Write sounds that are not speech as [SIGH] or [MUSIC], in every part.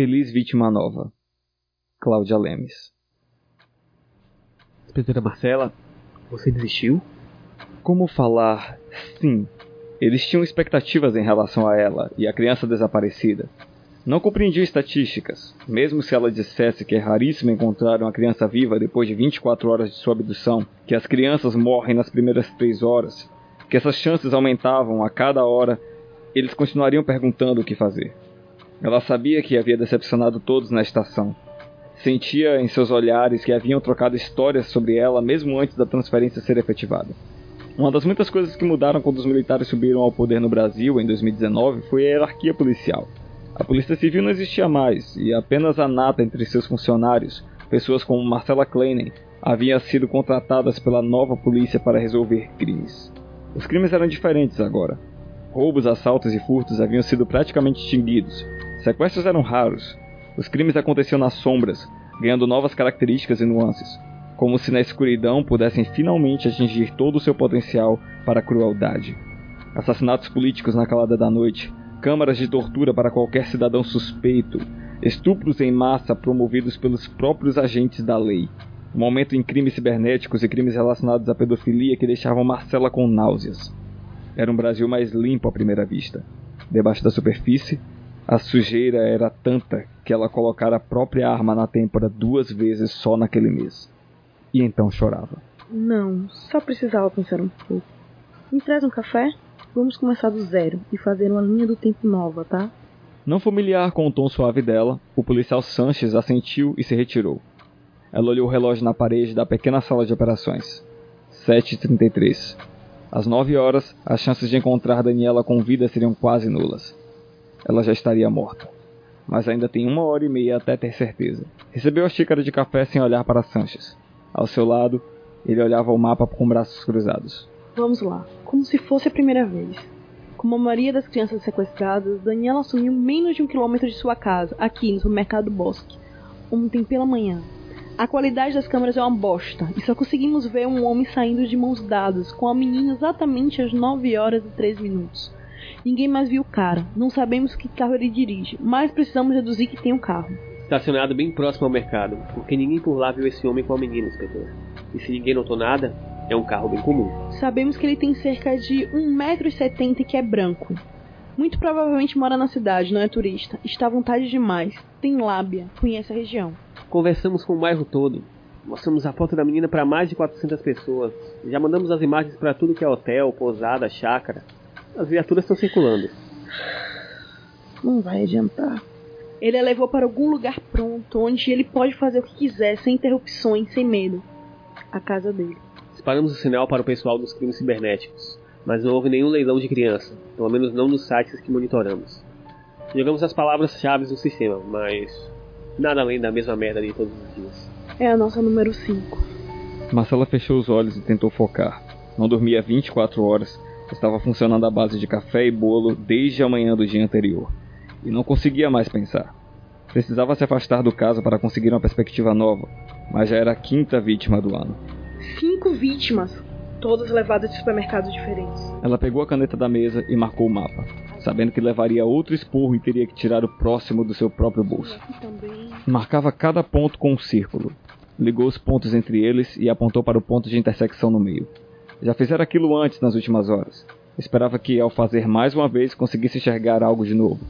Feliz vítima nova. Cláudia Lemes. Inspetora Marcela, você desistiu? Como falar sim? Eles tinham expectativas em relação a ela e a criança desaparecida. Não compreendia estatísticas, mesmo se ela dissesse que é raríssimo encontrar uma criança viva depois de 24 horas de sua abdução, que as crianças morrem nas primeiras 3 horas, que essas chances aumentavam a cada hora, eles continuariam perguntando o que fazer. Ela sabia que havia decepcionado todos na estação. Sentia em seus olhares que haviam trocado histórias sobre ela mesmo antes da transferência ser efetivada. Uma das muitas coisas que mudaram quando os militares subiram ao poder no Brasil em 2019 foi a hierarquia policial. A Polícia Civil não existia mais e apenas a nata entre seus funcionários, pessoas como Marcela Kleinen, haviam sido contratadas pela nova polícia para resolver crimes. Os crimes eram diferentes agora. Roubos, assaltos e furtos haviam sido praticamente extinguidos. Sequestros eram raros. Os crimes aconteciam nas sombras, ganhando novas características e nuances, como se na escuridão pudessem finalmente atingir todo o seu potencial para a crueldade. Assassinatos políticos na calada da noite, câmaras de tortura para qualquer cidadão suspeito, estupros em massa promovidos pelos próprios agentes da lei, um aumento em crimes cibernéticos e crimes relacionados à pedofilia que deixavam Marcela com náuseas. Era um Brasil mais limpo à primeira vista. Debaixo da superfície, a sujeira era tanta que ela colocara a própria arma na têmpora duas vezes só naquele mês. E então chorava. Não, só precisava pensar um pouco. Me traz um café? Vamos começar do zero e fazer uma linha do tempo nova, tá? Não familiar com o tom suave dela, o policial Sanches assentiu e se retirou. Ela olhou o relógio na parede da pequena sala de operações. 7h33. Às 9 horas, as chances de encontrar Daniela com vida seriam quase nulas. Ela já estaria morta. Mas ainda tem uma hora e meia até ter certeza. Recebeu a xícara de café sem olhar para Sanches. Ao seu lado, ele olhava o mapa com braços cruzados. Vamos lá, como se fosse a primeira vez. Como a maioria das crianças sequestradas, Daniela sumiu menos de um quilômetro de sua casa, aqui no supermercado Bosque, ontem pela manhã. A qualidade das câmeras é uma bosta, e só conseguimos ver um homem saindo de mãos dadas com a menina exatamente às 9 horas e 3 minutos. Ninguém mais viu o cara, não sabemos que carro ele dirige, mas precisamos deduzir que tem um carro. Estacionado bem próximo ao mercado, porque ninguém por lá viu esse homem com a menina, inspetor. E se ninguém notou nada, é um carro bem comum. Sabemos que ele tem cerca de 1,70m e que é branco. Muito provavelmente mora na cidade, não é turista. Está à vontade demais. Tem lábia, conhece a região. Conversamos com o bairro todo. Mostramos a foto da menina para mais de 400 pessoas. Já mandamos as imagens para tudo que é hotel, pousada, chácara. As viaturas estão circulando. Não vai adiantar. Ele a levou para algum lugar pronto, onde ele pode fazer o que quiser, sem interrupções, sem medo. A casa dele. Disparamos o sinal para o pessoal dos crimes cibernéticos, mas não houve nenhum leilão de criança, pelo menos não nos sites que monitoramos. Jogamos as palavras-chave no sistema, mas nada além da mesma merda de todos os dias. É a nossa número 5. Marcela fechou os olhos e tentou focar. Não dormia 24 horas, estava funcionando à base de café e bolo desde a manhã do dia anterior, e não conseguia mais pensar. Precisava se afastar do caso para conseguir uma perspectiva nova, mas já era a quinta vítima do ano. Cinco vítimas, todas levadas de supermercados diferentes. Ela pegou a caneta da mesa e marcou o mapa, sabendo que levaria outro esporro e teria que tirar o próximo do seu próprio bolso. Marcava cada ponto com um círculo. Ligou os pontos entre eles e apontou para o ponto de intersecção no meio. Já fizera aquilo antes nas últimas horas. Esperava que, ao fazer mais uma vez, conseguisse enxergar algo de novo.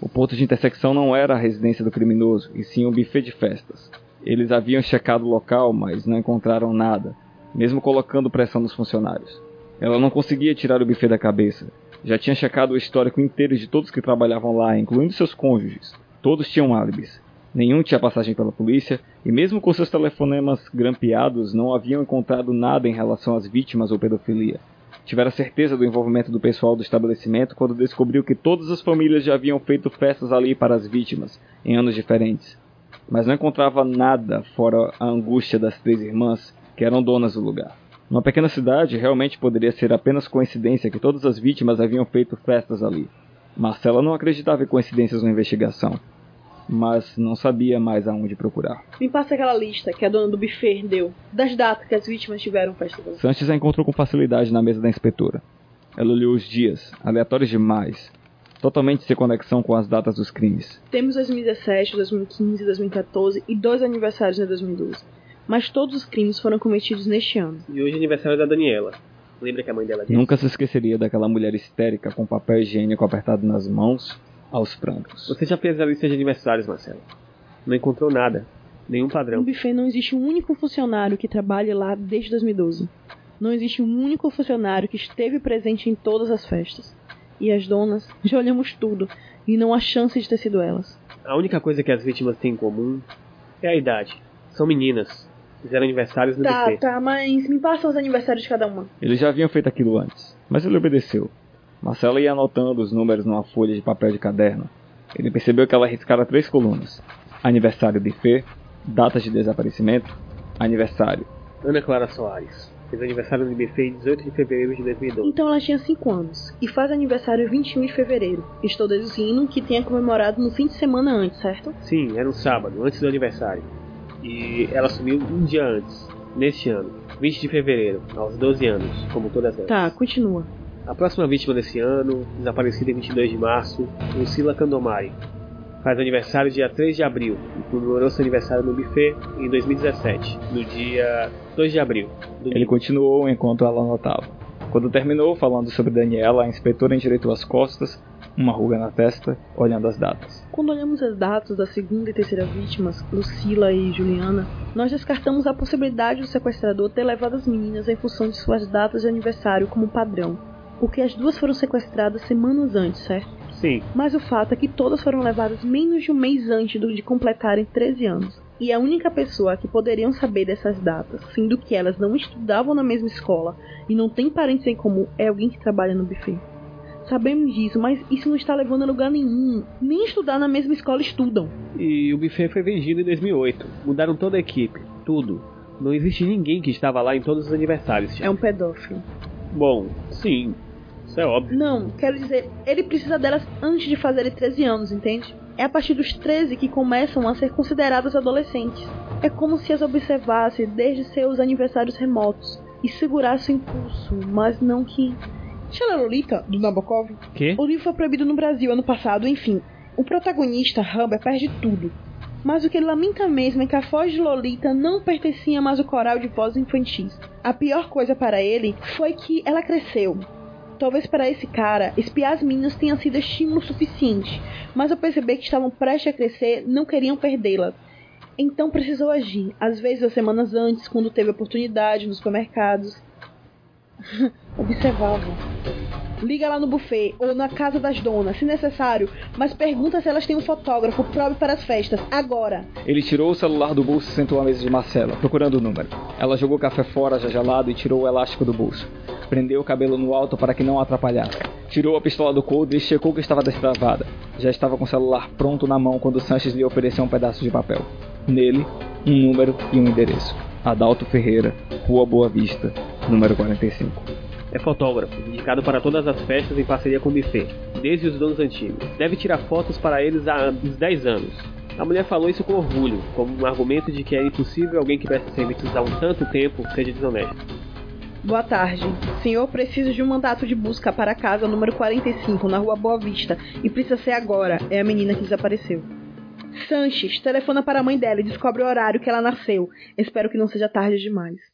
O ponto de intersecção não era a residência do criminoso, e sim um buffet de festas. Eles haviam checado o local, mas não encontraram nada, mesmo colocando pressão nos funcionários. Ela não conseguia tirar o buffet da cabeça. Já tinha checado o histórico inteiro de todos que trabalhavam lá, incluindo seus cônjuges. Todos tinham álibis. Nenhum tinha passagem pela polícia, e mesmo com seus telefonemas grampeados, não haviam encontrado nada em relação às vítimas ou pedofilia. Tivera certeza do envolvimento do pessoal do estabelecimento quando descobriu que todas as famílias já haviam feito festas ali para as vítimas, em anos diferentes. Mas não encontrava nada fora a angústia das três irmãs, que eram donas do lugar. Numa pequena cidade, realmente poderia ser apenas coincidência que todas as vítimas haviam feito festas ali. Marcela não acreditava em coincidências na investigação. Mas não sabia mais aonde procurar. Me passa aquela lista que a dona do buffet deu, das datas que as vítimas tiveram festa. Sanches a encontrou com facilidade na mesa da inspetora. Ela olhou os dias, aleatórios demais, totalmente sem conexão com as datas dos crimes. Temos 2017, 2015, 2014 e dois aniversários em 2012. Mas todos os crimes foram cometidos neste ano. E hoje é aniversário da Daniela. Lembra que a mãe dela disse? Nunca se esqueceria daquela mulher histérica com papel higiênico apertado nas mãos, aos prantos. Você já fez a lista de aniversários, Marcelo? Não encontrou nada. Nenhum No padrão. buffet não existe um único funcionário que trabalhe lá desde 2012. Não existe um único funcionário que esteve presente em todas as festas. E as donas, [LAUGHS] já olhamos tudo e não há chance de ter sido elas. A única coisa que as vítimas têm em comum é a idade. São meninas. Fizeram aniversários no Tá, buffet. tá, mas me passam os aniversários de cada uma. Eles já haviam feito aquilo antes, mas ele obedeceu. Marcela ia anotando os números numa folha de papel de caderno. Ele percebeu que ela riscara três colunas: aniversário buffet, datas de desaparecimento, aniversário. Ana Clara Soares. Fez aniversário no buffet em 18 de fevereiro de 2012. Então ela tinha 5 anos e faz aniversário 21 de fevereiro. Estou deduzindo que tenha comemorado no fim de semana antes, certo? Sim, era um sábado, antes do aniversário. E ela sumiu um dia antes, neste ano, 20 de fevereiro, aos 12 anos, como todas elas. Tá, continua. A próxima vítima desse ano, desaparecida em 22 de março, Lucila Candomari. Faz aniversário dia 3 de abril e comemorou seu aniversário no buffet em 2017, no dia 2 de abril. domingo. Ele continuou enquanto ela anotava. Quando terminou falando sobre Daniela, a inspetora endireitou as costas, uma ruga na testa, olhando as datas. Quando olhamos as datas da segunda e terceira vítimas, Lucila e Juliana, nós descartamos a possibilidade do sequestrador ter levado as meninas em função de suas datas de aniversário como padrão, porque as duas foram sequestradas semanas antes, certo? Sim, Mas o fato é que todas foram levadas menos de um mês antes do- de completarem 13 anos. E a única pessoa que poderiam saber dessas datas, sendo que elas não estudavam na mesma escola e não têm parentes em comum, é alguém que trabalha no buffet. Sabemos disso, mas isso não está levando a lugar nenhum. Nem estudar na mesma escola estudam. e o buffet foi vendido em 2008. Mudaram toda a equipe, tudo. Não existe ninguém que estava lá em todos os aniversários. É um pedófilo. Bom, sim, isso é óbvio. Não, quero dizer, ele precisa delas antes de fazerem 13 anos, entende? É a partir dos 13 que começam a ser considerados adolescentes. É como se as observasse desde seus aniversários remotos e segurasse o impulso, mas não que. Sheila Lolita, do Nabokov? Que? O livro foi proibido no Brasil ano passado, enfim. O protagonista, Humber, perde tudo. Mas o que ele lamenta mesmo é que a voz de Lolita não pertencia mais ao coral de vozes infantis. A pior coisa para ele foi que ela cresceu. Talvez para esse cara, espiar as meninas tenha sido estímulo suficiente, mas ao perceber que estavam prestes a crescer, não queriam perdê-la. Então precisou agir, às vezes as semanas antes, quando teve oportunidade nos supermercados. [LAUGHS] Observava. Liga lá no buffet ou na casa das donas, se necessário, mas pergunta se elas têm um fotógrafo próprio para as festas, agora. Ele tirou o celular do bolso e sentou à mesa de Marcela, procurando o número. Ela jogou o café fora já gelado e tirou o elástico do bolso. Prendeu o cabelo no alto para que não atrapalhasse. Tirou a pistola do coldre e checou que estava destravada. Já estava com o celular pronto na mão quando Sanches lhe ofereceu um pedaço de papel. Nele, um número e um endereço. Adalto Ferreira, Rua Boa Vista, número 45. É fotógrafo, indicado para todas as festas em parceria com o buffet, desde os donos antigos. Deve tirar fotos para eles há uns 10 anos. A mulher falou isso com orgulho, como um argumento de que é impossível alguém que presta serviços há um tanto tempo seja desonesto. Boa tarde. Senhor, preciso de um mandato de busca para a casa número 45, na rua Boa Vista. E precisa ser agora. É a menina que desapareceu. Sanches, telefona para a mãe dela e descobre o horário que ela nasceu. Espero que não seja tarde demais.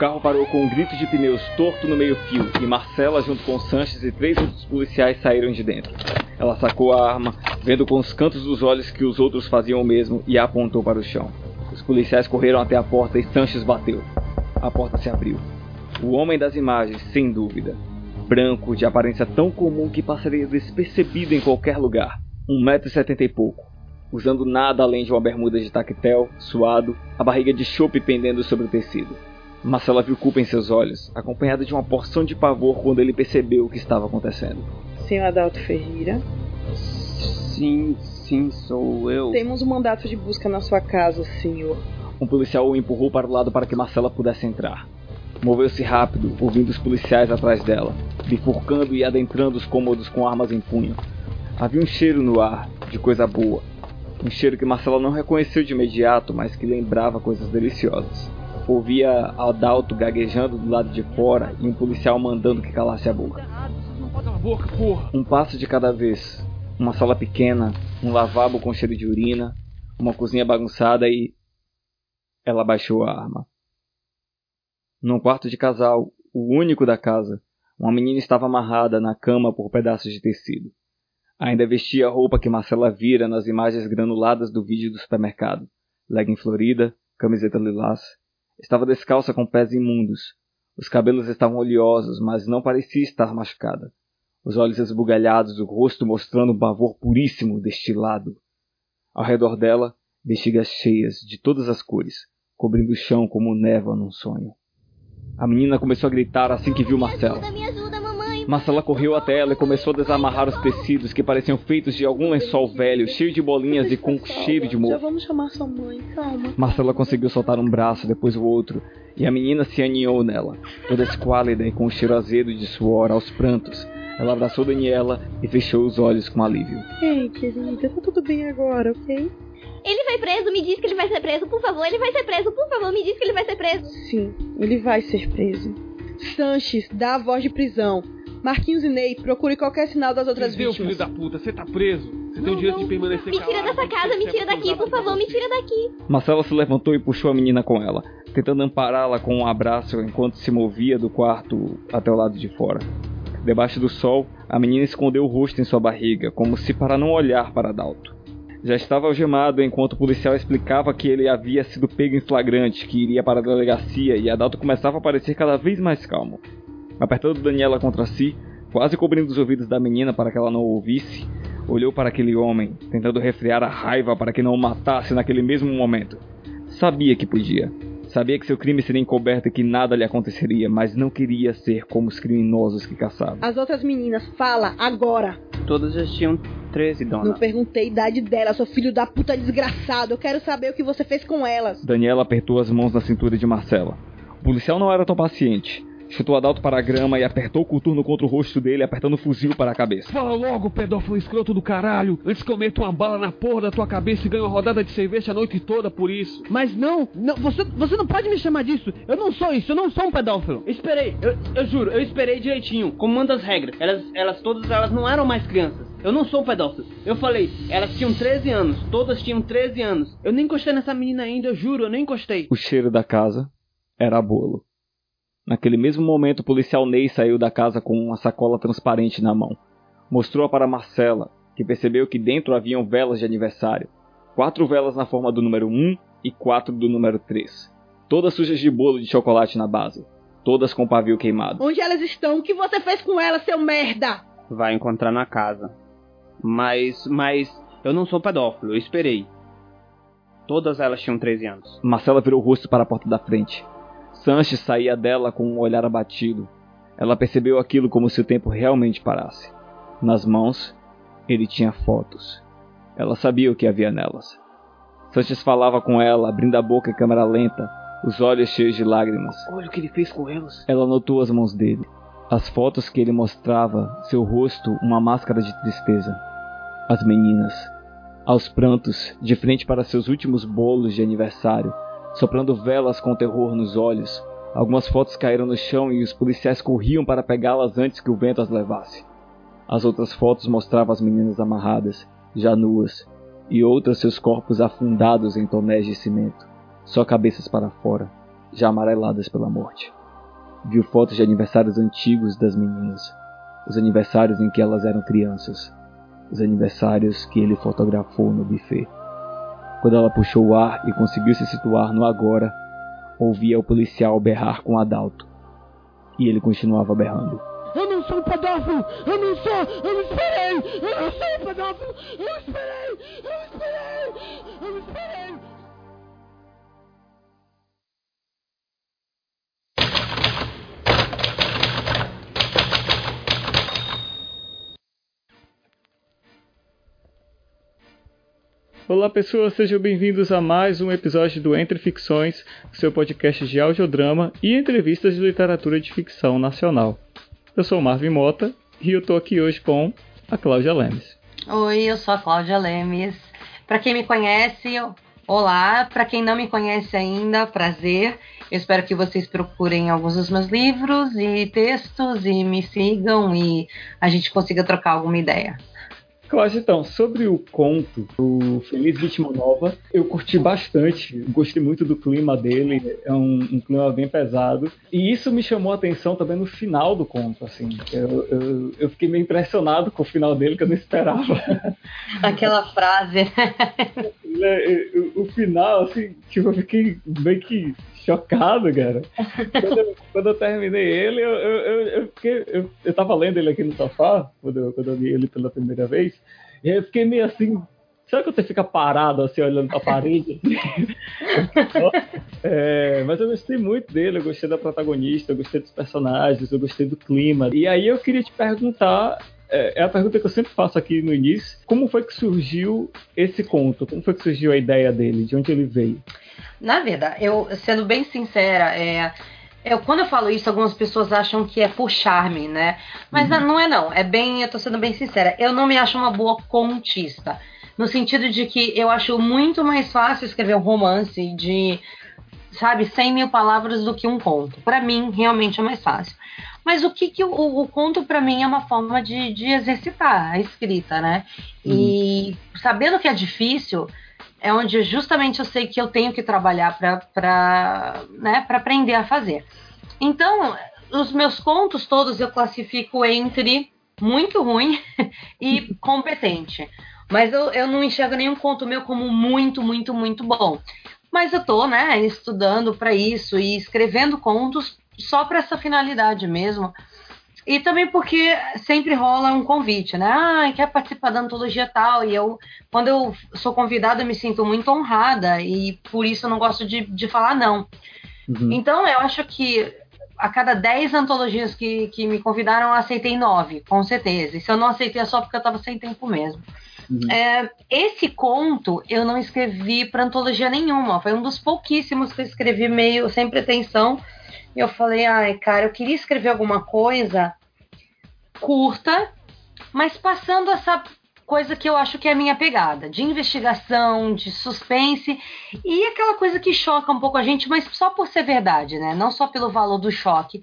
Carro parou com um grito de pneus torto no meio-fio e Marcela, junto com Sanches e três outros policiais, saíram de dentro. Ela sacou a arma, vendo com os cantos dos olhos que os outros faziam o mesmo e a apontou para o chão. Os policiais correram até a porta e Sanches bateu. A porta se abriu. O homem das imagens, sem dúvida. Branco, de aparência tão comum que passaria despercebido em qualquer lugar. Um metro e setenta e pouco. Usando nada além de uma bermuda de tactel, suado, a barriga de chope pendendo sobre o tecido. Marcela viu culpa em seus olhos, acompanhada de uma porção de pavor quando ele percebeu o que estava acontecendo. Senhor Adalto Ferreira, Sim, sim, sou eu. temos um mandato de busca na sua casa, senhor. Um policial o empurrou para o lado para que Marcela pudesse entrar. Moveu-se rápido, ouvindo os policiais atrás dela, bifurcando e adentrando os cômodos com armas em punho. Havia um cheiro no ar, de coisa boa. Um cheiro que Marcela não reconheceu de imediato, mas que lembrava coisas deliciosas. Ouvia Adalto gaguejando do lado de fora e um policial mandando que calasse a boca. Um passo de cada vez. Uma sala pequena, um lavabo com cheiro de urina, uma cozinha bagunçada e. Ela baixou a arma. Num quarto de casal, o único da casa, uma menina estava amarrada na cama por pedaços de tecido. Ainda vestia a roupa que Marcela vira nas imagens granuladas do vídeo do supermercado. Legging florida, camiseta lilás. Estava descalça com pés imundos. Os cabelos estavam oleosos, mas não parecia estar machucada. Os olhos esbugalhados, o rosto mostrando um pavor puríssimo, destilado. Ao redor dela, bexigas cheias, de todas as cores, cobrindo o chão como neva num sonho. A menina começou a gritar assim que viu Marcela. Marcela correu até ela e começou a desamarrar os tecidos que pareciam feitos de algum lençol velho, cheio de bolinhas e com cheiro de mofo. Já vamos chamar sua mãe, calma. Marcela conseguiu soltar um braço, depois o outro, e a menina se aninhou nela, toda esquálida e com um cheiro azedo de suor aos prantos. Ela abraçou Daniela e fechou os olhos com alívio. Ei, querida, tá tudo bem agora, ok? Ele foi preso, me diz que ele vai ser preso, por favor, ele vai ser preso, por favor, me diz que ele vai ser preso. Sim, ele vai ser preso. Sanches, dá a voz de prisão. Marquinhos e Ney, procure qualquer sinal das outras vítimas. filho da puta? Você tá preso. Você tem o direito não. de permanecer Me tira calado, dessa casa, me tira é daqui, por favor, me tira daqui. Marcela se levantou e puxou a menina com ela, tentando ampará-la com um abraço enquanto se movia do quarto até o lado de fora. Debaixo do sol, a menina escondeu o rosto em sua barriga, como se para não olhar para Dalto. Já estava algemado enquanto o policial explicava que ele havia sido pego em flagrante, que iria para a delegacia e Adalto começava a parecer cada vez mais calmo. Apertando Daniela contra si, quase cobrindo os ouvidos da menina para que ela não ouvisse, olhou para aquele homem, tentando resfriar a raiva para que não o matasse naquele mesmo momento. Sabia que podia. Sabia que seu crime seria encoberto e que nada lhe aconteceria, mas não queria ser como os criminosos que caçavam. As outras meninas, fala, agora. Todas já tinham 13, dona. Não perguntei a idade dela, seu filho da puta desgraçado. Eu quero saber o que você fez com elas. Daniela apertou as mãos na cintura de Marcela. O policial não era tão paciente. Chutou Adalto para a grama e apertou o coturno contra o rosto dele, apertando o fuzil para a cabeça. Fala logo, pedófilo escroto do caralho, antes que eu meta uma bala na porra da tua cabeça e ganhe uma rodada de cerveja a noite toda por isso. Mas não, não você, você não pode me chamar disso. Eu não sou isso, eu não sou um pedófilo. Esperei, eu, eu juro, eu esperei direitinho, como manda as regras. Elas, elas todas elas não eram mais crianças. Eu não sou um pedófilo. Eu falei, elas tinham 13 anos, todas tinham 13 anos. Eu nem encostei nessa menina ainda, eu juro, eu nem encostei. O cheiro da casa era bolo. Naquele mesmo momento, o policial Ney saiu da casa com uma sacola transparente na mão. Mostrou-a para Marcela, que percebeu que dentro haviam velas de aniversário. Quatro velas na forma do número 1 e quatro do número 3. Todas sujas de bolo de chocolate na base. Todas com pavio queimado. Onde elas estão? O que você fez com elas, seu merda? Vai encontrar na casa. Mas, mas, eu não sou pedófilo, eu esperei. Todas elas tinham 13 anos. Marcela virou o rosto para a porta da frente. Sanches saía dela com um olhar abatido. Ela percebeu aquilo como se o tempo realmente parasse. Nas mãos, ele tinha fotos. Ela sabia o que havia nelas. Sanches falava com ela, abrindo a boca em câmera lenta, os olhos cheios de lágrimas. Olha o que ele fez com elas. Ela notou as mãos dele. As fotos que ele mostrava, seu rosto uma máscara de tristeza. As meninas, aos prantos, de frente para seus últimos bolos de aniversário, soprando velas com terror nos olhos. Algumas fotos caíram no chão e os policiais corriam para pegá-las antes que o vento as levasse. As outras fotos mostravam as meninas amarradas, já nuas, e outras seus corpos afundados em tonéis de cimento, só cabeças para fora, já amareladas pela morte. Viu fotos de aniversários antigos das meninas, os aniversários em que elas eram crianças, os aniversários que ele fotografou no buffet. Quando ela puxou o ar e conseguiu se situar no agora, ouvia o policial berrar com Adalto. E ele continuava berrando. Eu não sou um pedófilo! Eu não sou! Eu esperei! Eu não sou um pedófilo! Eu esperei! Eu esperei! Olá pessoas, sejam bem-vindos a mais um episódio do Entre Ficções, seu podcast de audiodrama e entrevistas de literatura de ficção nacional. Eu sou o Marvin Mota e eu tô aqui hoje com a Cláudia Lemes. Oi, eu sou a Cláudia Lemes. Para quem me conhece, olá. Para quem não me conhece ainda, prazer. Eu espero que vocês procurem alguns dos meus livros e textos e me sigam e a gente consiga trocar alguma ideia. Cláudia, então, sobre o conto, o Feliz Vítima Nova, eu curti bastante, gostei muito do clima dele, é um, um, clima bem pesado, e isso me chamou a atenção também no final do conto, assim, eu, eu, eu fiquei meio impressionado com o final dele, que eu não esperava. [LAUGHS] Aquela frase. É, o, o final, assim, tipo, eu fiquei meio que chocado, cara. Quando eu, quando eu terminei ele, eu, eu, eu, fiquei, eu, eu tava lendo ele aqui no sofá, quando eu, quando eu li ele pela primeira vez, e eu fiquei meio assim. Sabe quando você fica parado assim, olhando pra parede? [LAUGHS] é, mas eu gostei muito dele, eu gostei da protagonista, eu gostei dos personagens, eu gostei do clima. E aí eu queria te perguntar é, é a pergunta que eu sempre faço aqui no início. Como foi que surgiu esse conto? Como foi que surgiu a ideia dele? De onde ele veio? Na verdade, eu sendo bem sincera, é, eu, quando eu falo isso, algumas pessoas acham que é por charme, né? Mas uhum. não é não. É bem, eu tô sendo bem sincera. Eu não me acho uma boa contista. No sentido de que eu acho muito mais fácil escrever um romance de, sabe, 100 mil palavras do que um conto. Para mim, realmente é mais fácil. Mas o que, que o, o conto para mim é uma forma de, de exercitar a escrita, né? Uhum. E sabendo que é difícil, é onde justamente eu sei que eu tenho que trabalhar para né, aprender a fazer. Então, os meus contos todos eu classifico entre muito ruim [LAUGHS] e competente. Mas eu, eu não enxergo nenhum conto meu como muito, muito, muito bom. Mas eu tô, né, estudando para isso e escrevendo contos só para essa finalidade mesmo. E também porque sempre rola um convite, né? Ah, quer participar da antologia tal. E eu, quando eu sou convidada, eu me sinto muito honrada e por isso eu não gosto de, de falar não. Uhum. Então, eu acho que a cada 10 antologias que, que me convidaram, eu aceitei nove, com certeza. E se eu não aceitei é só porque eu estava sem tempo mesmo. Uhum. É, esse conto eu não escrevi para antologia nenhuma. Foi um dos pouquíssimos que eu escrevi meio sem pretensão e eu falei, ai, cara, eu queria escrever alguma coisa curta, mas passando essa coisa que eu acho que é a minha pegada, de investigação, de suspense e aquela coisa que choca um pouco a gente, mas só por ser verdade, né? Não só pelo valor do choque,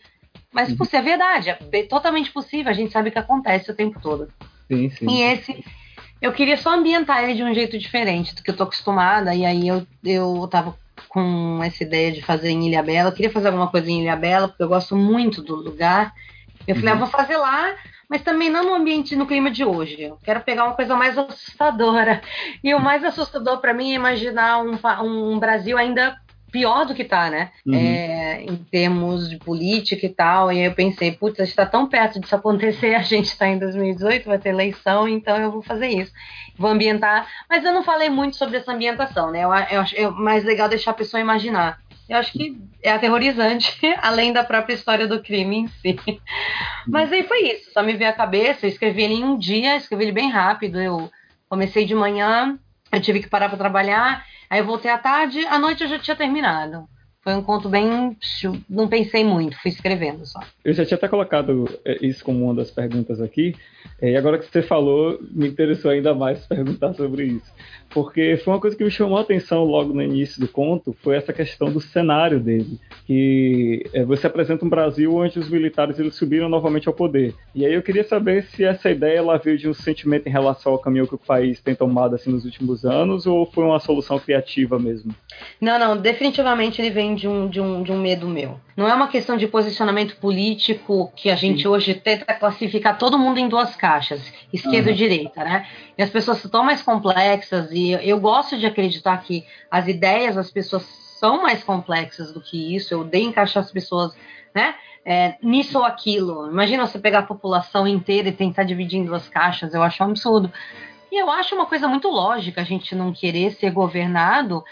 mas por uhum. ser verdade. É totalmente possível, a gente sabe que acontece o tempo todo. Sim, sim. E esse, eu queria só ambientar ele de um jeito diferente do que eu tô acostumada, e aí eu, eu tava com essa ideia de fazer em Ilha Bela. Eu queria fazer alguma coisa em Ilha Bela, porque eu gosto muito do lugar. Eu falei, ah, uhum. ah, vou fazer lá, mas também não no ambiente, no clima de hoje. Eu quero pegar uma coisa mais assustadora. E o mais assustador para mim é imaginar um, um Brasil ainda pior do que tá, né? Uhum. É, em termos de política e tal. E aí eu pensei, putz, a gente tá tão perto disso acontecer, a gente tá em 2018, vai ter eleição, então eu vou fazer isso. Vou ambientar. Mas eu não falei muito sobre essa ambientação, né? Eu, eu acho é mais legal deixar a pessoa imaginar. Eu acho que é aterrorizante, [LAUGHS] além da própria história do crime em si. Mas aí foi isso, só me veio a cabeça, eu escrevi ele em um dia, escrevi ele bem rápido. Eu comecei de manhã, eu tive que parar para trabalhar, Aí eu voltei à tarde, à noite eu já tinha terminado. Foi um conto bem. Não pensei muito, fui escrevendo só. Eu já tinha até colocado é, isso como uma das perguntas aqui, é, e agora que você falou, me interessou ainda mais [LAUGHS] perguntar sobre isso. Porque foi uma coisa que me chamou a atenção logo no início do conto, foi essa questão do cenário dele. Que é, você apresenta um Brasil onde os militares eles subiram novamente ao poder. E aí eu queria saber se essa ideia ela veio de um sentimento em relação ao caminho que o país tem tomado assim nos últimos anos, ou foi uma solução criativa mesmo? Não, não, definitivamente ele vem de um, de um, de um medo meu. Não é uma questão de posicionamento político que a gente Sim. hoje tenta classificar todo mundo em duas caixas, esquerda uhum. e direita, né? E as pessoas estão mais complexas e eu gosto de acreditar que as ideias das pessoas são mais complexas do que isso. Eu odeio encaixar as pessoas, né? É, nisso ou aquilo. Imagina você pegar a população inteira e tentar dividir em duas caixas. Eu acho um absurdo. E eu acho uma coisa muito lógica a gente não querer ser governado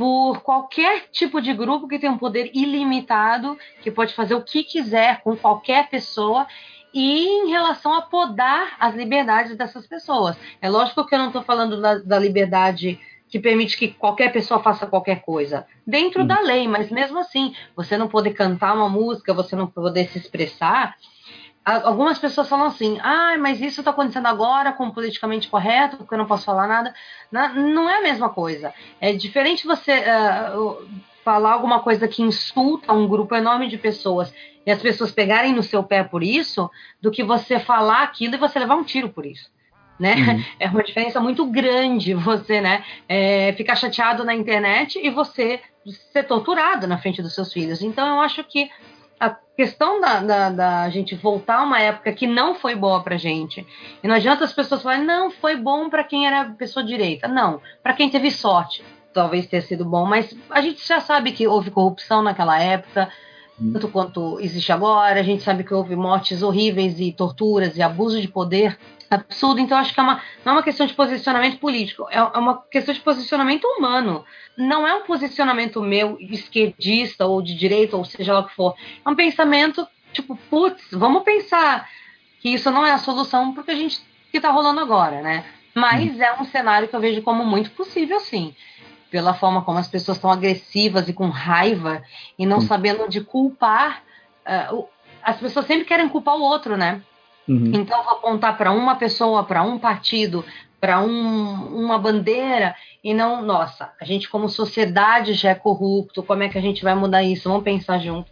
por qualquer tipo de grupo que tem um poder ilimitado, que pode fazer o que quiser com qualquer pessoa e em relação a podar as liberdades dessas pessoas. É lógico que eu não estou falando da, da, liberdade que permite que qualquer pessoa faça qualquer coisa, dentro hum. da lei, mas mesmo assim, você não poder cantar uma música, você não poder se expressar. Algumas pessoas falam assim: ah, mas isso está acontecendo agora com politicamente correto, porque eu não posso falar nada. Não é a mesma coisa. É diferente você uh, falar alguma coisa que insulta um grupo enorme de pessoas e as pessoas pegarem no seu pé por isso, do que você falar aquilo e você levar um tiro por isso. Né? Uhum. [LAUGHS] É uma diferença muito grande você, né, é, ficar chateado na internet e você ser torturado na frente dos seus filhos. Então eu acho que a questão da, da, da, gente voltar a uma época que não foi boa pra gente. E não adianta as pessoas falarem, não, foi bom para quem era pessoa direita. Não, para quem teve sorte, talvez tenha sido bom, mas a gente já sabe que houve corrupção naquela época, tanto quanto existe agora. A gente sabe que houve mortes horríveis e torturas e abuso de poder absurdo. Então, acho que é uma, não é uma questão de posicionamento político, é, é uma questão de posicionamento humano. Não é um posicionamento meu esquerdista ou de direita, ou seja lá o que for. É um pensamento tipo, putz, vamos pensar que isso não é a solução porque a gente que está rolando agora, né? Mas hum. é um cenário que eu vejo como muito possível, sim pela forma como as pessoas estão agressivas e com raiva e não sabendo onde culpar. Uh, as pessoas sempre querem culpar o outro, né? Uhum. Então, vou apontar para uma pessoa, para um partido, para um, uma bandeira e não, nossa, a gente como sociedade já é corrupto, como é que a gente vai mudar isso? Vamos pensar junto.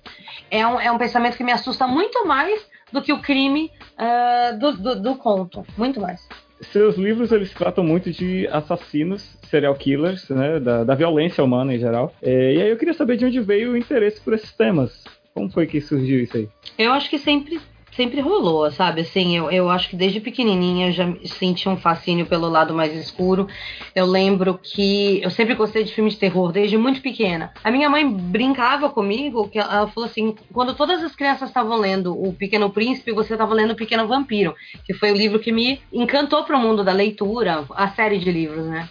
É um, é um pensamento que me assusta muito mais do que o crime uh, do, do, do conto, muito mais seus livros eles tratam muito de assassinos, serial killers, né, da, da violência humana em geral. É, e aí eu queria saber de onde veio o interesse por esses temas. Como foi que surgiu isso aí? Eu acho que sempre sempre rolou, sabe? Assim, eu, eu acho que desde pequenininha eu já senti um fascínio pelo lado mais escuro. Eu lembro que eu sempre gostei de filmes de terror desde muito pequena. A minha mãe brincava comigo, que ela falou assim: quando todas as crianças estavam lendo O Pequeno Príncipe, você estava lendo O Pequeno Vampiro, que foi o livro que me encantou para o mundo da leitura, a série de livros, né?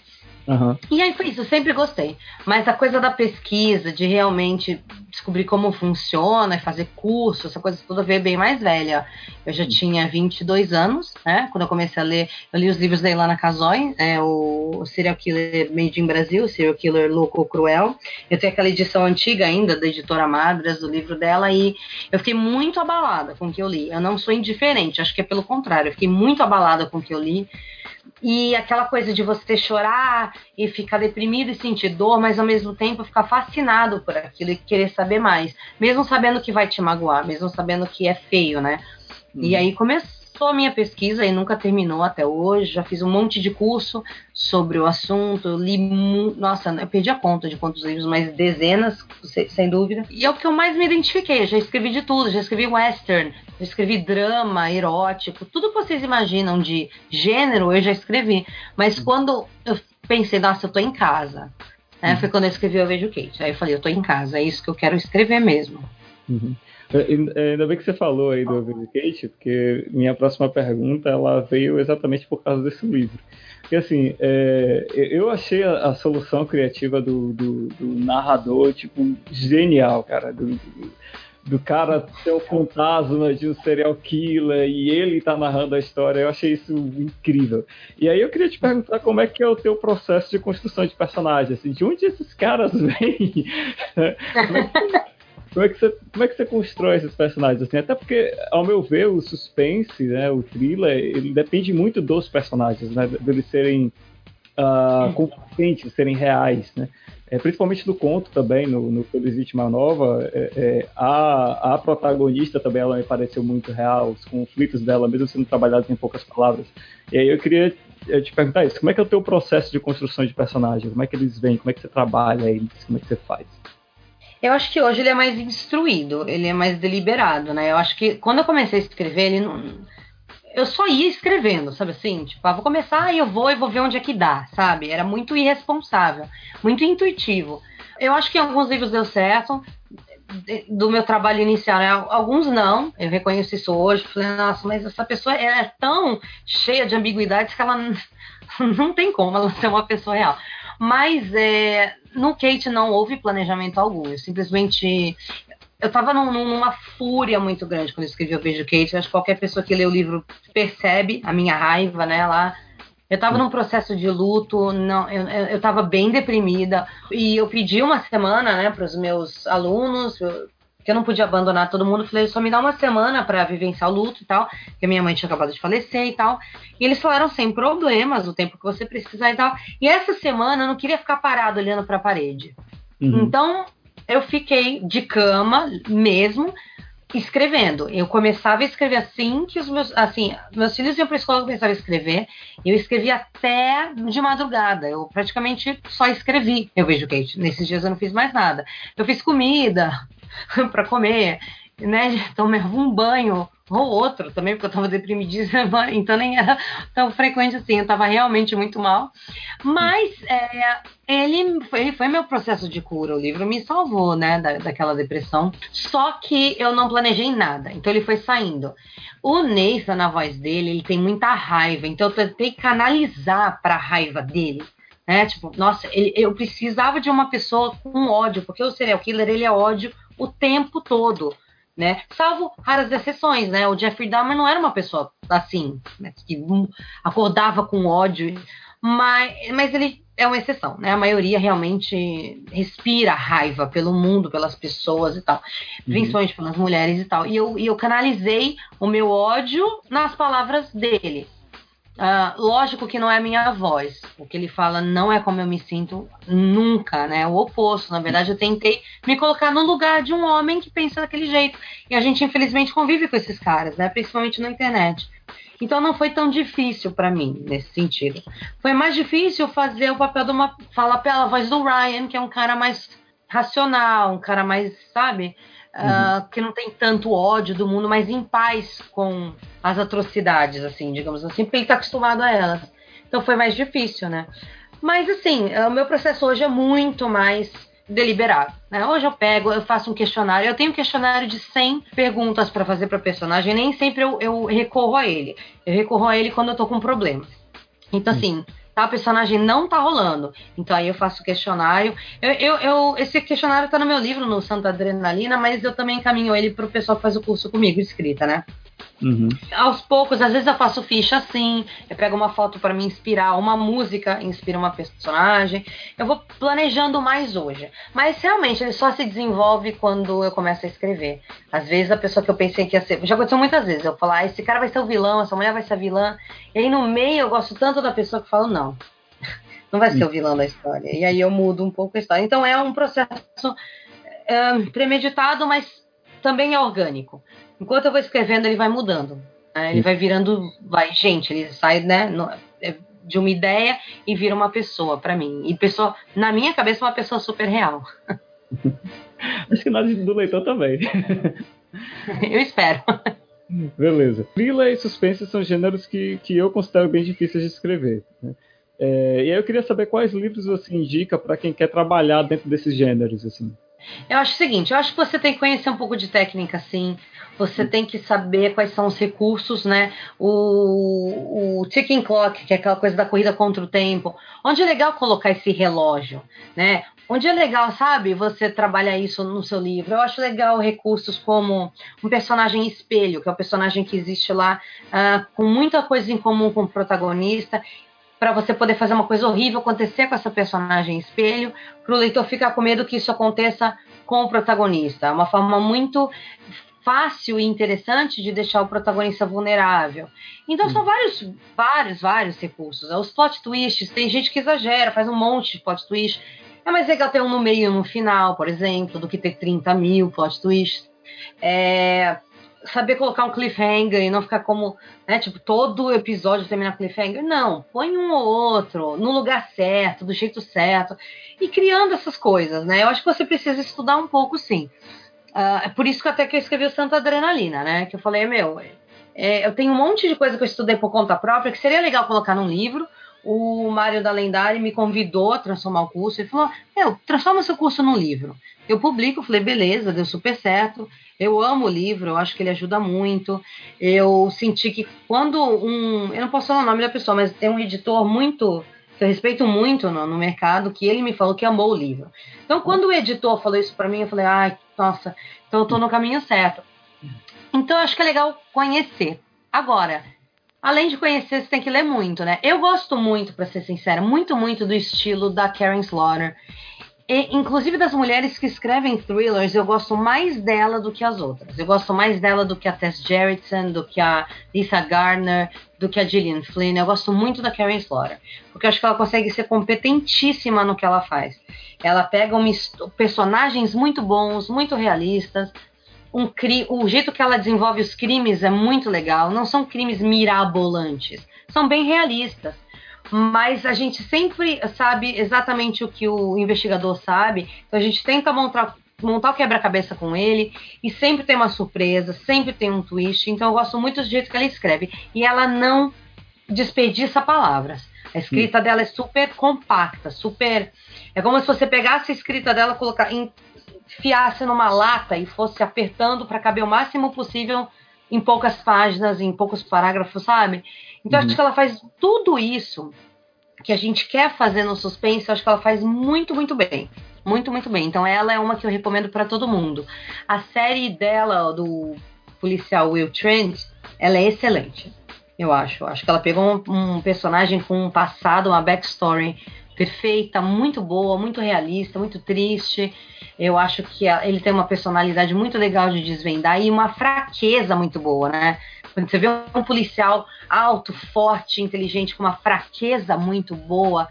Uhum. E aí foi isso, eu sempre gostei. Mas a coisa da pesquisa, de realmente descobrir como funciona e fazer curso, essa coisa toda veio bem mais velha. Eu já tinha 22 anos, né? Quando eu comecei a ler, eu li os livros da Ilana Casoy, é, o Serial Killer Made in Brasil, Serial Killer Louco ou Cruel. Eu tenho aquela edição antiga ainda, da editora Madras, do livro dela, e eu fiquei muito abalada com o que eu li. Eu não sou indiferente, acho que é pelo contrário, eu fiquei muito abalada com o que eu li. E aquela coisa de você chorar e ficar deprimido e sentir dor, mas ao mesmo tempo ficar fascinado por aquilo e querer saber mais, mesmo sabendo que vai te magoar, mesmo sabendo que é feio, né? Uhum. E aí começou começou a minha pesquisa e nunca terminou até hoje. Já fiz um monte de curso sobre o assunto, li, nossa, eu perdi a conta de quantos livros, mas dezenas, sem dúvida. E é o que eu mais me identifiquei. Eu já escrevi de tudo, já escrevi western, já escrevi drama, erótico, tudo que vocês imaginam de gênero eu já escrevi. Mas quando eu pensei, nossa, eu tô em casa. Né? Uhum. Foi quando eu escrevi Eu Vejo Kate. Aí eu falei, eu tô em casa, é isso que eu quero escrever mesmo. Uhum. É, ainda bem que você falou aí do Kate, porque minha próxima pergunta ela veio exatamente por causa desse livro. Porque assim, é, eu achei a, a solução criativa do, do, do, narrador, tipo, genial, cara. Do, do, cara ter o fantasma de um serial killer e ele tá narrando a história, eu achei isso incrível. E aí eu queria te perguntar como é que é o teu processo de construção de personagem, assim, de onde esses caras vêm? [LAUGHS] Como é que você, como é que você constrói esses personagens assim? Até porque, ao meu ver, o suspense, né, o thriller, ele depende muito dos personagens, né, deles serem uh, consistentes, serem reais, né? É, principalmente no conto também, no, no Feliz Vítima Nova, é, é, a, a protagonista também ela me pareceu muito real, os conflitos dela, mesmo sendo trabalhados em poucas palavras. E aí eu queria é, te perguntar isso, como é que é o teu processo de construção de personagens? Como é que eles vêm? Como é que você trabalha eles? Como é que você faz? Eu acho que hoje ele é mais instruído, ele é mais deliberado, né? Eu acho que quando eu comecei a escrever, ele não. Eu só ia escrevendo, sabe assim? Tipo, ah, vou começar e eu vou e vou ver onde é que dá, sabe? Era muito irresponsável, muito intuitivo. Eu acho que alguns livros deu certo, do meu trabalho inicial, né? Alguns não, eu reconheço isso hoje. Falei, nossa, mas essa pessoa é tão cheia de ambiguidades que ela [LAUGHS] não tem como ela ser uma pessoa real. Mas é, no Kate não houve planejamento algum. Eu simplesmente eu tava num- numa fúria muito grande quando eu escrevi o Beijo Kate. Eu acho que qualquer pessoa que lê o livro percebe a minha raiva, né? Lá. Eu tava num processo de luto, não, eu, eu, eu tava bem deprimida. E eu pedi uma semana, né, para os meus alunos, eu- que eu não podia abandonar todo mundo. Falei, só me dá uma semana para vivenciar o luto e tal, porque minha mãe tinha acabado de falecer e tal. E eles falaram sem problemas, o tempo que você precisar e tal. E essa semana eu não queria ficar parado olhando para a parede. Uhum. Então, eu fiquei de cama mesmo, escrevendo. Eu começava a escrever assim que os meus, assim, meus filhos iam para escola, eu começava a escrever. Eu escrevi até de madrugada. Eu praticamente só escrevi. Eu vejo Kate. Nesses dias eu não fiz mais nada. Eu fiz comida [LAUGHS] para comer, né? [LAUGHS] Tomava um banho ou outro também, porque eu tava deprimidíssima, [LAUGHS] então nem era tão frequente assim. Eu tava realmente muito mal. Mas é, ele foi, ele foi meu processo de cura. O livro me salvou, né, da, daquela depressão. Só que eu não planejei nada. Então ele foi saindo. O Nathan, na voz dele, ele tem muita raiva. Então eu tentei canalizar pra raiva dele. Né? Tipo, nossa, ele- eu precisava de uma pessoa com ódio, porque o serial killer ele é ódio o tempo todo. Né? Salvo raras exceções, né? O Jeffrey Dahmer não era uma pessoa assim, né? que acordava com ódio, mas, mas ele é uma exceção, né? A maioria realmente respira raiva pelo mundo, pelas pessoas e tal, principalmente pelas mulheres e tal. E eu, e eu canalizei o meu ódio nas palavras dele. Ah, lógico que não é a minha voz. O que ele fala não é como eu me sinto nunca, né? O oposto. Na verdade, eu tentei me colocar no lugar de um homem que pensa daquele jeito. E a gente, infelizmente, convive com esses caras, né? Principalmente na internet. Então não foi tão difícil pra mim nesse sentido. Foi mais difícil fazer o papel de uma. falar pela voz do Ryan, que é um cara mais racional, um cara mais, sabe? Ah, que não tem tanto ódio do mundo, mas em paz com as atrocidades, assim, digamos assim, porque ele tá acostumado a elas. Então foi mais difícil, né? Mas assim, o meu processo hoje é muito mais deliberado. Né? Hoje eu pego, eu faço um questionário. Eu tenho um questionário de 100 perguntas para fazer para personagem. Nem sempre eu, eu recorro a ele. Eu recorro a ele quando eu tô com problemas. Então, assim, tá, a personagem não tá rolando. Então aí eu faço questionário. Eu, eu, eu- esse questionário tá no meu livro, no Santa Adrenalina, mas eu também encaminho ele pro pessoal que faz o curso comigo, escrita, né? Uhum. aos poucos, às vezes eu faço ficha assim, eu pego uma foto para me inspirar, uma música inspira uma personagem. Eu vou planejando mais hoje. Mas realmente ele só se desenvolve quando eu começo a escrever. Às vezes a pessoa que eu pensei que ia ser. Já aconteceu muitas vezes. Eu falar, ah, esse cara vai ser o vilão, essa mulher vai ser a vilã. E aí no meio eu gosto tanto da pessoa que falo, não. [LAUGHS] Não vai ser o vilão da história. E aí eu mudo um pouco a história. Então é um processo é, premeditado, mas também é orgânico. Enquanto eu vou escrevendo, ele vai mudando. né? Ele vai virando, vai, gente, ele sai, né, no- é, de uma ideia e vira uma pessoa pra mim. E pessoa, na minha cabeça, uma pessoa super real. [LAUGHS] Acho que na do leitor também. [LAUGHS] Eu espero. Beleza. Thriller e suspense são gêneros que, que eu considero bem difíceis de escrever. né? É, e aí eu queria saber quais livros você indica para quem quer trabalhar dentro desses gêneros, assim. Eu acho o seguinte, eu acho que você tem que conhecer um pouco de técnica, sim. Você tem que saber quais são os recursos, né? O, o ticking clock, que é aquela coisa da corrida contra o tempo. Onde é legal colocar esse relógio, né? Onde é legal, sabe, você trabalhar isso no seu livro. Eu acho legal recursos como um personagem espelho, que é o personagem que existe lá ah, com muita coisa em comum com o protagonista, para você poder fazer uma coisa horrível acontecer com essa personagem espelho, para o leitor ficar com medo que isso aconteça com o protagonista. É uma forma muito fácil e interessante de deixar o protagonista vulnerável. Então são vários, vários, vários recursos. Os plot twists, tem gente que exagera, faz um monte de plot twist. É mais legal ter um no meio e um no final, por exemplo, do que ter 30 mil plot twists. É, saber colocar um cliffhanger e não ficar como, né, tipo, todo episódio terminar cliffhanger. Não, põe um ou outro no lugar certo, do jeito certo, e criando essas coisas, né? Eu acho que você precisa estudar um pouco, sim. Ah, é por isso que até que eu escrevi o Santa Adrenalina, né? Que eu falei, meu, é, eu tenho um monte de coisa que eu estudei por conta própria que seria legal colocar num livro. O Mário da Lendária me convidou a transformar o curso. Ele falou: Meu, transforma seu curso num livro. Eu publico, falei, beleza, deu super certo. Eu amo o livro, eu acho que ele ajuda muito. Eu senti que quando um. Eu não posso falar o nome da pessoa, mas tem um editor muito eu respeito muito no, no mercado, que ele me falou que amou o livro. Então, quando o editor falou isso para mim, eu falei, ai, nossa, então eu tô no caminho certo. Então, eu acho que é legal conhecer. Agora, além de conhecer, você tem que ler muito, né? Eu gosto muito, para ser sincera, muito, muito do estilo da Karen Slaughter. E, inclusive das mulheres que escrevem thrillers, eu gosto mais dela do que as outras. Eu gosto mais dela do que a Tess Gerritsen, do que a Lisa Gardner, do que a Gillian Flynn. Eu gosto muito da Karen Slaughter, porque eu acho que ela consegue ser competentíssima no que ela faz. Ela pega um, personagens muito bons, muito realistas. Um o jeito que ela desenvolve os crimes é muito legal. Não são crimes mirabolantes, são bem realistas mas a gente sempre sabe exatamente o que o investigador sabe, então a gente tenta montar, montar o quebra-cabeça com ele e sempre tem uma surpresa, sempre tem um twist. Então eu gosto muito do jeito que ela escreve e ela não desperdiça palavras. A escrita Sim. dela é super compacta, super. É como se você pegasse a escrita dela, colocar, enfiasse numa lata e fosse apertando para caber o máximo possível em poucas páginas, em poucos parágrafos, sabe? Então, uhum. acho que ela faz tudo isso que a gente quer fazer no suspense, acho que ela faz muito, muito bem. Muito, muito bem. Então, ela é uma que eu recomendo para todo mundo. A série dela, do policial Will Trent, ela é excelente. Eu acho. Acho que ela pegou um, um personagem com um passado, uma backstory perfeita, muito boa, muito realista, muito triste. Eu acho que ele tem uma personalidade muito legal de desvendar e uma fraqueza muito boa, né? Quando você vê um policial alto, forte, inteligente, com uma fraqueza muito boa,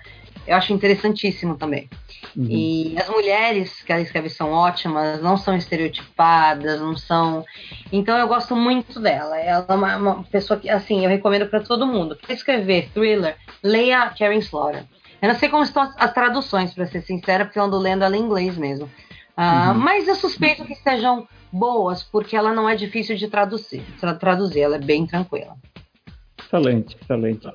eu acho interessantíssimo também. Uhum. E as mulheres que ela escreve são ótimas, não são estereotipadas, não são. Então eu gosto muito dela. Ela é uma, uma pessoa que, assim, eu recomendo para todo mundo. Quer escrever thriller, leia Karen Slaughter. Eu não sei como estão as, as traduções, para ser sincera, porque eu ando lendo ela em inglês mesmo. Uh, uhum. Mas eu suspeito que sejam boas, porque ela não é difícil de traduzir. Tra traduzir, ela é bem tranquila. Excelente, excelente.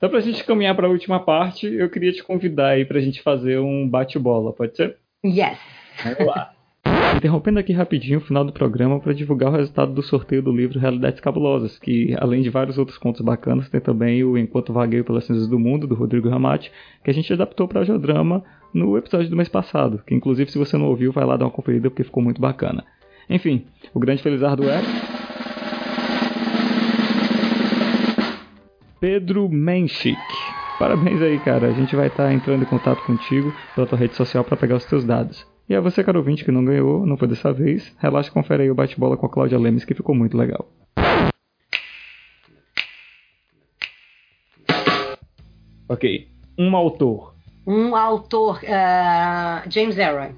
Então, para a gente caminhar para a última parte, eu queria te convidar aí para a gente fazer um bate-bola, pode ser? Yes. Vamos lá. [LAUGHS] Interrompendo aqui rapidinho o final do programa para divulgar o resultado do sorteio do livro Realidades Cabulosas, que além de vários outros contos bacanas, tem também o Enquanto Vagueio pelas Cinzas do Mundo, do Rodrigo Ramati, que a gente adaptou para audiodrama no episódio do mês passado, que inclusive se você não ouviu, vai lá dar uma conferida porque ficou muito bacana. Enfim, o grande felizardo é... Pedro Menchik. Parabéns aí, cara. A gente vai estar tá entrando em contato contigo pela tua rede social para pegar os teus dados. E a você, caro ouvinte, que não ganhou, não foi dessa vez, relaxa e confere aí o bate-bola com a Cláudia Lemes, que ficou muito legal. Ok. Um autor. Um autor. Uh, James Aaron.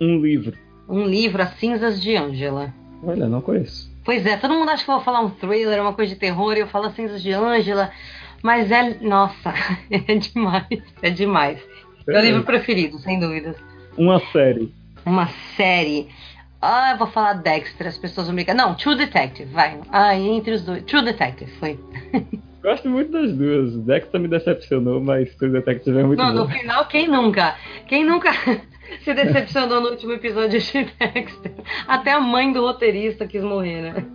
Um livro. Um livro, As Cinzas de Ângela. Olha, não conheço. Pois é, todo mundo acha que eu vou falar um thriller, uma coisa de terror, e eu falo As Cinzas de Ângela. Mas é. Nossa, [LAUGHS] é demais. É demais. É meu livro preferido, sem dúvidas. Uma série. Uma série. Ah, eu vou falar Dexter, as pessoas vão brincar. Não, True Detective, vai. Ah, entre os dois. True Detective, foi. [LAUGHS] Gosto muito das duas. Dexter me decepcionou, mas True Detective é muito Não, bom. no final, quem nunca? Quem nunca [LAUGHS] se decepcionou no último episódio de Dexter? Até a mãe do roteirista quis morrer, né?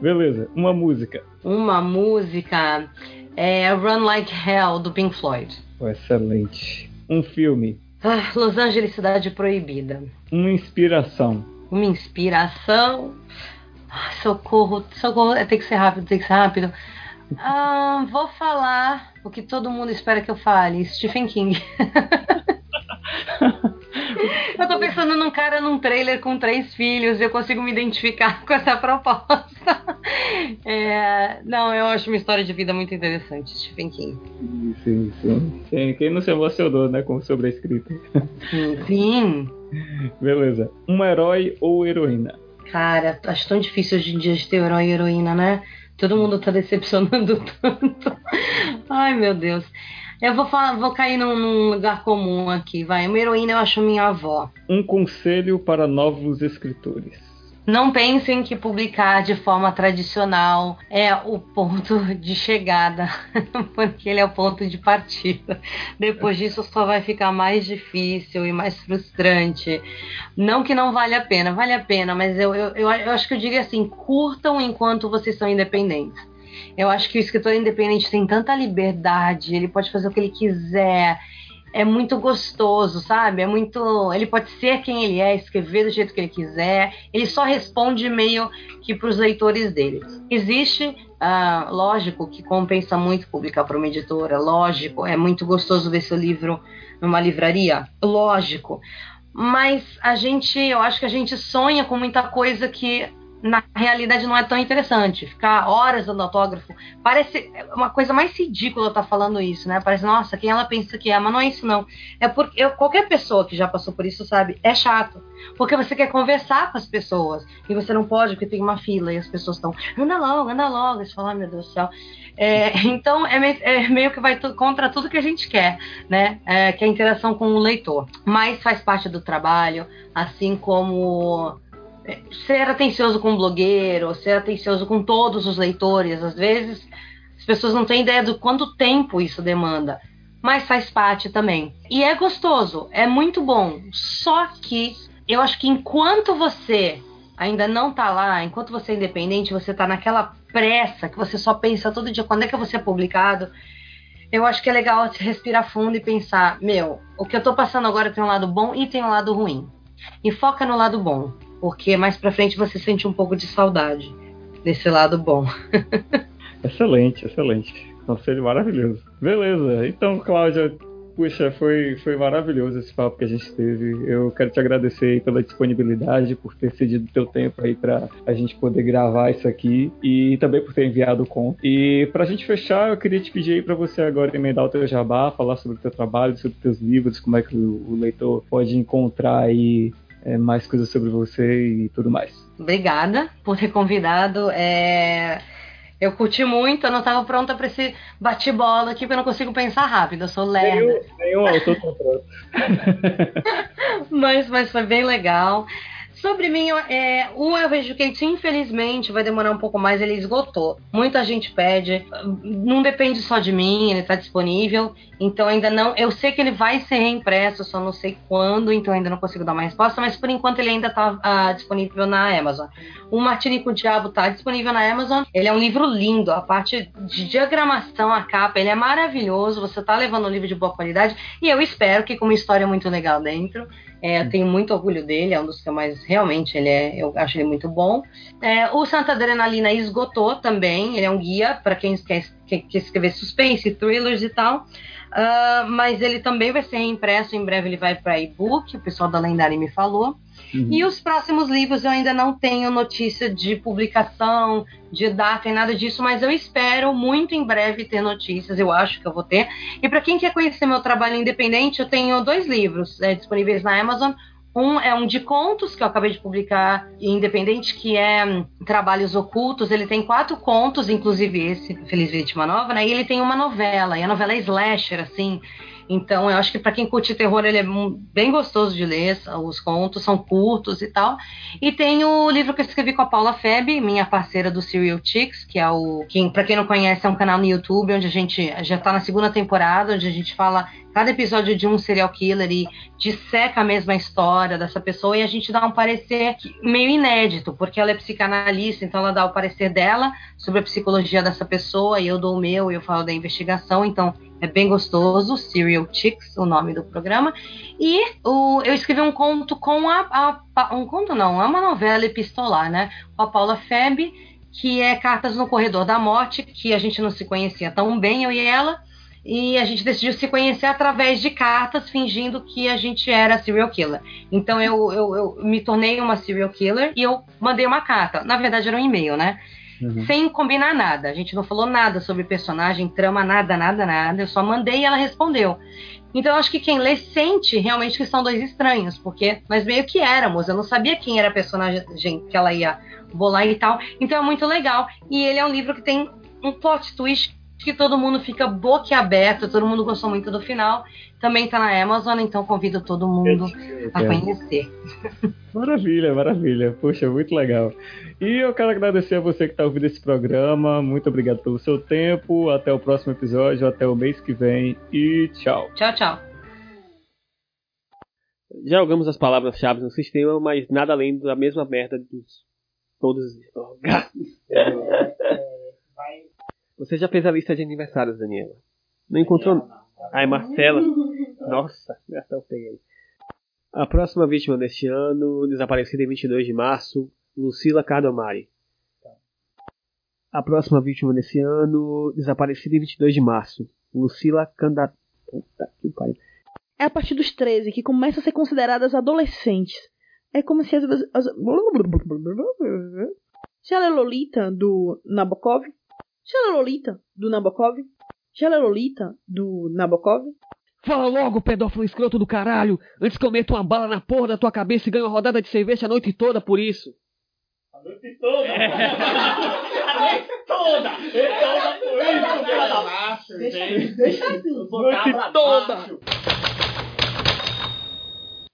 Beleza, uma música. Uma música é Run Like Hell, do Pink Floyd. excelente. Um filme. Ah, Los Angeles, Cidade Proibida. Uma inspiração. Uma inspiração. Ah, socorro, socorro. Tem que ser rápido, tem que ser rápido. Ah, vou falar o que todo mundo espera que eu fale: Stephen King. [LAUGHS] eu tô pensando num cara num trailer com três filhos e eu consigo me identificar [LAUGHS] com essa proposta. É, não, eu acho uma história de vida muito interessante, Stephen King. Sim, sim. sim. Quem não se emocionou, né, com sobre a escrita? Sim. sim. Beleza. Um herói ou heroína? Cara, acho tão difícil hoje em dia de ter herói e heroína, né? Todo mundo tá decepcionando [LAUGHS] tanto. Ai, meu Deus. Eu vou, falar, vou cair num, num, lugar comum aqui, vai. Uma heroína eu acho minha avó. Um conselho para novos escritores. Não pensem que publicar de forma tradicional é o ponto de chegada, [LAUGHS] porque ele é o ponto de partida. Depois disso só vai ficar mais difícil e mais frustrante. Não que não vale a pena, vale a pena, mas eu, eu, eu, eu acho que eu diria assim: curtam enquanto vocês são independentes. Eu acho que o escritor independente tem tanta liberdade, ele pode fazer o que ele quiser. É muito gostoso, sabe? É muito. Ele pode ser quem ele é, escrever do jeito que ele quiser. Ele só responde meio que para os leitores dele. Existe ah, lógico que compensa muito publicar para uma editora, lógico, é muito gostoso ver seu livro numa livraria, lógico. Mas a gente, eu acho que a gente sonha com muita coisa que na realidade não é tão interessante. Ficar horas dando autógrafo parece uma coisa mais ridícula estar tá falando isso, né? Parece, nossa, quem ela pensa que é, mas não é isso não. É porque eu, qualquer pessoa que já passou por isso sabe, é chato. Porque você quer conversar com as pessoas e você não pode porque tem uma fila e as pessoas estão, anda logo, anda logo. Você fala, meu Deus do céu. É, [LAUGHS] então é meio, é meio, que vai contra tudo que a gente quer, né? É, que é a interação com o leitor. Mas faz parte do trabalho, assim como ser atencioso com o blogueiro, ser atencioso com todos os leitores. Às vezes as pessoas não têm ideia do quanto tempo isso demanda, mas faz parte também. E é gostoso, é muito bom. Só que eu acho que enquanto você ainda não tá lá, enquanto você é independente, você tá naquela pressa que você só pensa todo dia quando é que vou ser publicado. Eu acho que é legal respirar fundo e pensar, meu, o que eu tô passando agora tem um lado bom e tem um lado ruim. E foca no lado bom porque mais para frente você sente um pouco de saudade desse lado bom. [LAUGHS] excelente, excelente. Conselho maravilhoso. Beleza, então, Cláudia, puxa, foi, foi maravilhoso esse papo que a gente teve. Eu quero te agradecer pela disponibilidade, por ter cedido teu tempo aí para a gente poder gravar isso aqui e também por ter enviado o conto. E para a gente fechar, eu queria te pedir aí para você agora emendar o teu jabá, falar sobre o teu trabalho, sobre os teus livros, como é que o, o leitor pode encontrar aí é, mais coisas sobre você e tudo mais. Obrigada por ter convidado. É... Eu curti muito, eu não estava pronta para esse bate-bola aqui, porque eu não consigo pensar rápido, eu sou lerda. Nenhum, nenhum autor tá pronto. [LAUGHS] mas, mas foi bem legal. Sobre mim, é, o Eu Vejo Kate, infelizmente, vai demorar um pouco mais, ele esgotou. Muita gente pede, não depende só de mim, ele está disponível, então ainda não. Eu sei que ele vai ser reimpresso, só não sei quando, então ainda não consigo dar uma resposta, mas por enquanto ele ainda está ah, disponível na Amazon. O Martini com o Diabo está disponível na Amazon. Ele é um livro lindo, a parte de diagramação, a capa, ele é maravilhoso. Você está levando um livro de boa qualidade e eu espero que com uma história muito legal dentro. É, eu tenho muito orgulho dele, é um dos que eu mais realmente ele é, eu acho ele muito bom. É, o Santa Adrenalina esgotou também, ele é um guia para quem quer, quer, quer, escrever suspense, thrillers e tal. Uh, mas ele também vai ser impresso, em breve ele vai para e-book, o pessoal da Lendária me falou. Uhum. E os próximos livros eu ainda não tenho notícia de publicação, de data e nada disso, mas eu espero muito em breve ter notícias, eu acho que eu vou ter. E para quem quer conhecer meu trabalho independente, eu tenho dois livros é, disponíveis na Amazon. Um é um de contos que eu acabei de publicar independente, que é um, Trabalhos Ocultos. Ele tem quatro contos, inclusive esse, Feliz Vítima Nova, né? E ele tem uma novela, e a novela é slasher, assim. Então, eu acho que para quem curte terror, ele é bem gostoso de ler. Os contos são curtos e tal. E tem o livro que eu escrevi com a Paula Feb, minha parceira do Serial Chicks, que é o. Que, para quem não conhece, é um canal no YouTube onde a gente já está na segunda temporada, onde a gente fala cada episódio de um serial killer e disseca a mesma história dessa pessoa e a gente dá um parecer meio inédito, porque ela é psicanalista, então ela dá o parecer dela sobre a psicologia dessa pessoa e eu dou o meu e eu falo da investigação, então é bem gostoso, Serial Chicks, o nome do programa. E o, eu escrevi um conto com a, a, Um conto não, é uma novela epistolar, né? Com a Paula Feb, que é Cartas no Corredor da Morte, que a gente não se conhecia tão bem, eu e ela e a gente decidiu se conhecer através de cartas, fingindo que a gente era serial killer. Então eu, eu, eu me tornei uma serial killer e eu mandei uma carta. Na verdade, era um e-mail, né? Uhum. Sem combinar nada. A gente não falou nada sobre personagem, trama, nada, nada, nada. Eu só mandei e ela respondeu. Então eu acho que quem lê sente realmente que são dois estranhos, porque nós meio que éramos. Eu não sabia quem era a personagem que ela ia bolar e tal. Então é muito legal. E ele é um livro que tem um plot twist que todo mundo fica boquiaberto, todo mundo gostou muito do final. Também está na Amazon, então convido todo mundo a conhecer. [LAUGHS] Maravilha, maravilha. Poxa, muito legal. E eu quero agradecer a você que está ouvindo esse programa. Muito obrigado pelo seu tempo. Até o próximo episódio, até o mês que vem e tchau. Tchau, tchau. Já jogamos as palavras-chave no sistema, mas nada além da mesma merda dos todos. Oh, [LAUGHS] Você já fez a lista de aniversários, Daniela? Não encontrou? Ai, Marcela. [LAUGHS] Nossa, já peguei. A próxima vítima deste ano, desaparecida em 22 de março, Lucila Cardomari. A próxima vítima desse ano, desaparecida em 22 de março, Lucila Canda... É a partir dos 13 que começam a ser consideradas adolescentes. É como se as. as... Leu Lolita do Nabokov? Leu Lolita do Nabokov? Leu Lolita do Nabokov? Fala logo, pedófilo escroto do caralho, antes que eu meta uma bala na porra da tua cabeça e ganhe uma rodada de cerveja a noite toda por isso. A noite toda! [LAUGHS] a noite toda! Toda por isso, filha da macho! Deixa, deixa assim. Noite toda!